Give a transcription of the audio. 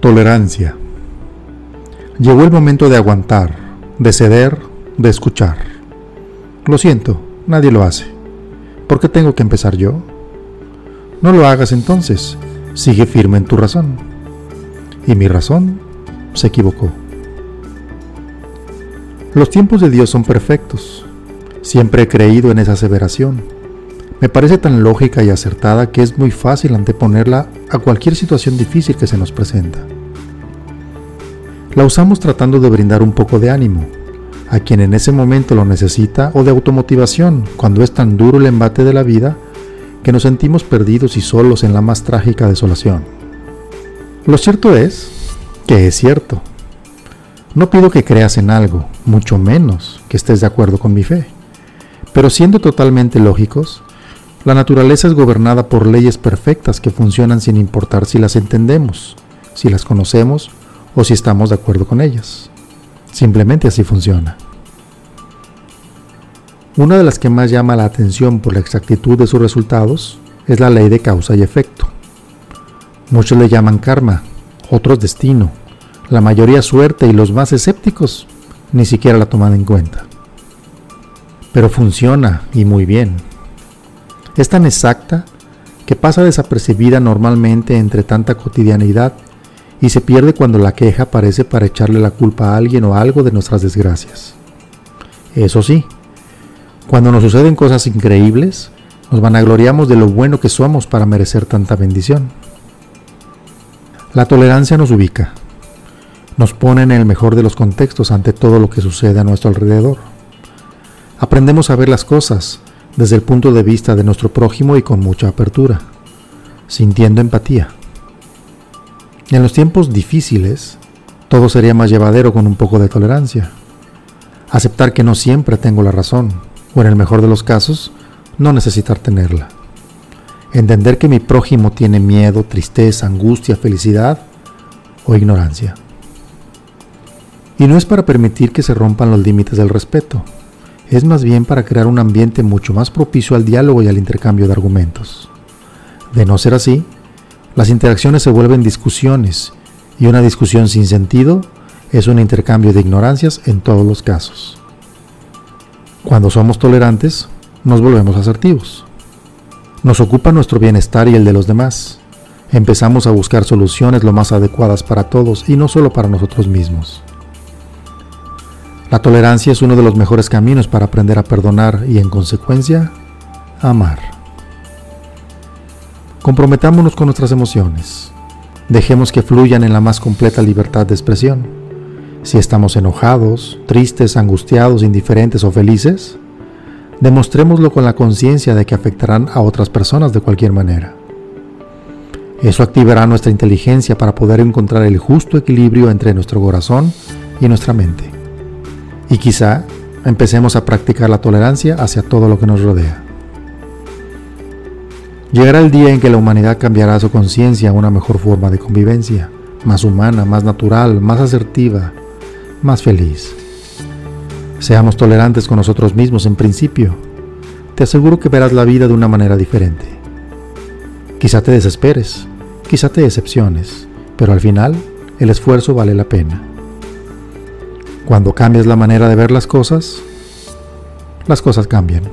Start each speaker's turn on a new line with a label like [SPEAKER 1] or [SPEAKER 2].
[SPEAKER 1] Tolerancia. Llegó el momento de aguantar, de ceder, de escuchar. Lo siento, nadie lo hace. ¿Por qué tengo que empezar yo? No lo hagas entonces, sigue firme en tu razón. Y mi razón se equivocó. Los tiempos de Dios son perfectos. Siempre he creído en esa aseveración. Me parece tan lógica y acertada que es muy fácil anteponerla a cualquier situación difícil que se nos presenta. La usamos tratando de brindar un poco de ánimo a quien en ese momento lo necesita o de automotivación cuando es tan duro el embate de la vida que nos sentimos perdidos y solos en la más trágica desolación. Lo cierto es que es cierto. No pido que creas en algo, mucho menos que estés de acuerdo con mi fe. Pero siendo totalmente lógicos, la naturaleza es gobernada por leyes perfectas que funcionan sin importar si las entendemos, si las conocemos o si estamos de acuerdo con ellas. Simplemente así funciona. Una de las que más llama la atención por la exactitud de sus resultados es la ley de causa y efecto. Muchos le llaman karma, otros destino, la mayoría suerte y los más escépticos ni siquiera la toman en cuenta. Pero funciona y muy bien. Es tan exacta que pasa desapercibida normalmente entre tanta cotidianidad y se pierde cuando la queja aparece para echarle la culpa a alguien o algo de nuestras desgracias. Eso sí, cuando nos suceden cosas increíbles, nos vanagloriamos de lo bueno que somos para merecer tanta bendición. La tolerancia nos ubica, nos pone en el mejor de los contextos ante todo lo que sucede a nuestro alrededor. Aprendemos a ver las cosas desde el punto de vista de nuestro prójimo y con mucha apertura, sintiendo empatía. En los tiempos difíciles, todo sería más llevadero con un poco de tolerancia. Aceptar que no siempre tengo la razón, o en el mejor de los casos, no necesitar tenerla. Entender que mi prójimo tiene miedo, tristeza, angustia, felicidad o ignorancia. Y no es para permitir que se rompan los límites del respeto, es más bien para crear un ambiente mucho más propicio al diálogo y al intercambio de argumentos. De no ser así, las interacciones se vuelven discusiones y una discusión sin sentido es un intercambio de ignorancias en todos los casos. Cuando somos tolerantes, nos volvemos asertivos. Nos ocupa nuestro bienestar y el de los demás. Empezamos a buscar soluciones lo más adecuadas para todos y no solo para nosotros mismos. La tolerancia es uno de los mejores caminos para aprender a perdonar y en consecuencia, amar. Comprometámonos con nuestras emociones. Dejemos que fluyan en la más completa libertad de expresión. Si estamos enojados, tristes, angustiados, indiferentes o felices, demostrémoslo con la conciencia de que afectarán a otras personas de cualquier manera. Eso activará nuestra inteligencia para poder encontrar el justo equilibrio entre nuestro corazón y nuestra mente y quizá empecemos a practicar la tolerancia hacia todo lo que nos rodea. Llegará el día en que la humanidad cambiará su conciencia a una mejor forma de convivencia, más humana, más natural, más asertiva, más feliz. Seamos tolerantes con nosotros mismos en principio. Te aseguro que verás la vida de una manera diferente. Quizá te desesperes, quizá te decepciones, pero al final el esfuerzo vale la pena. Cuando cambias la manera de ver las cosas, las cosas cambian.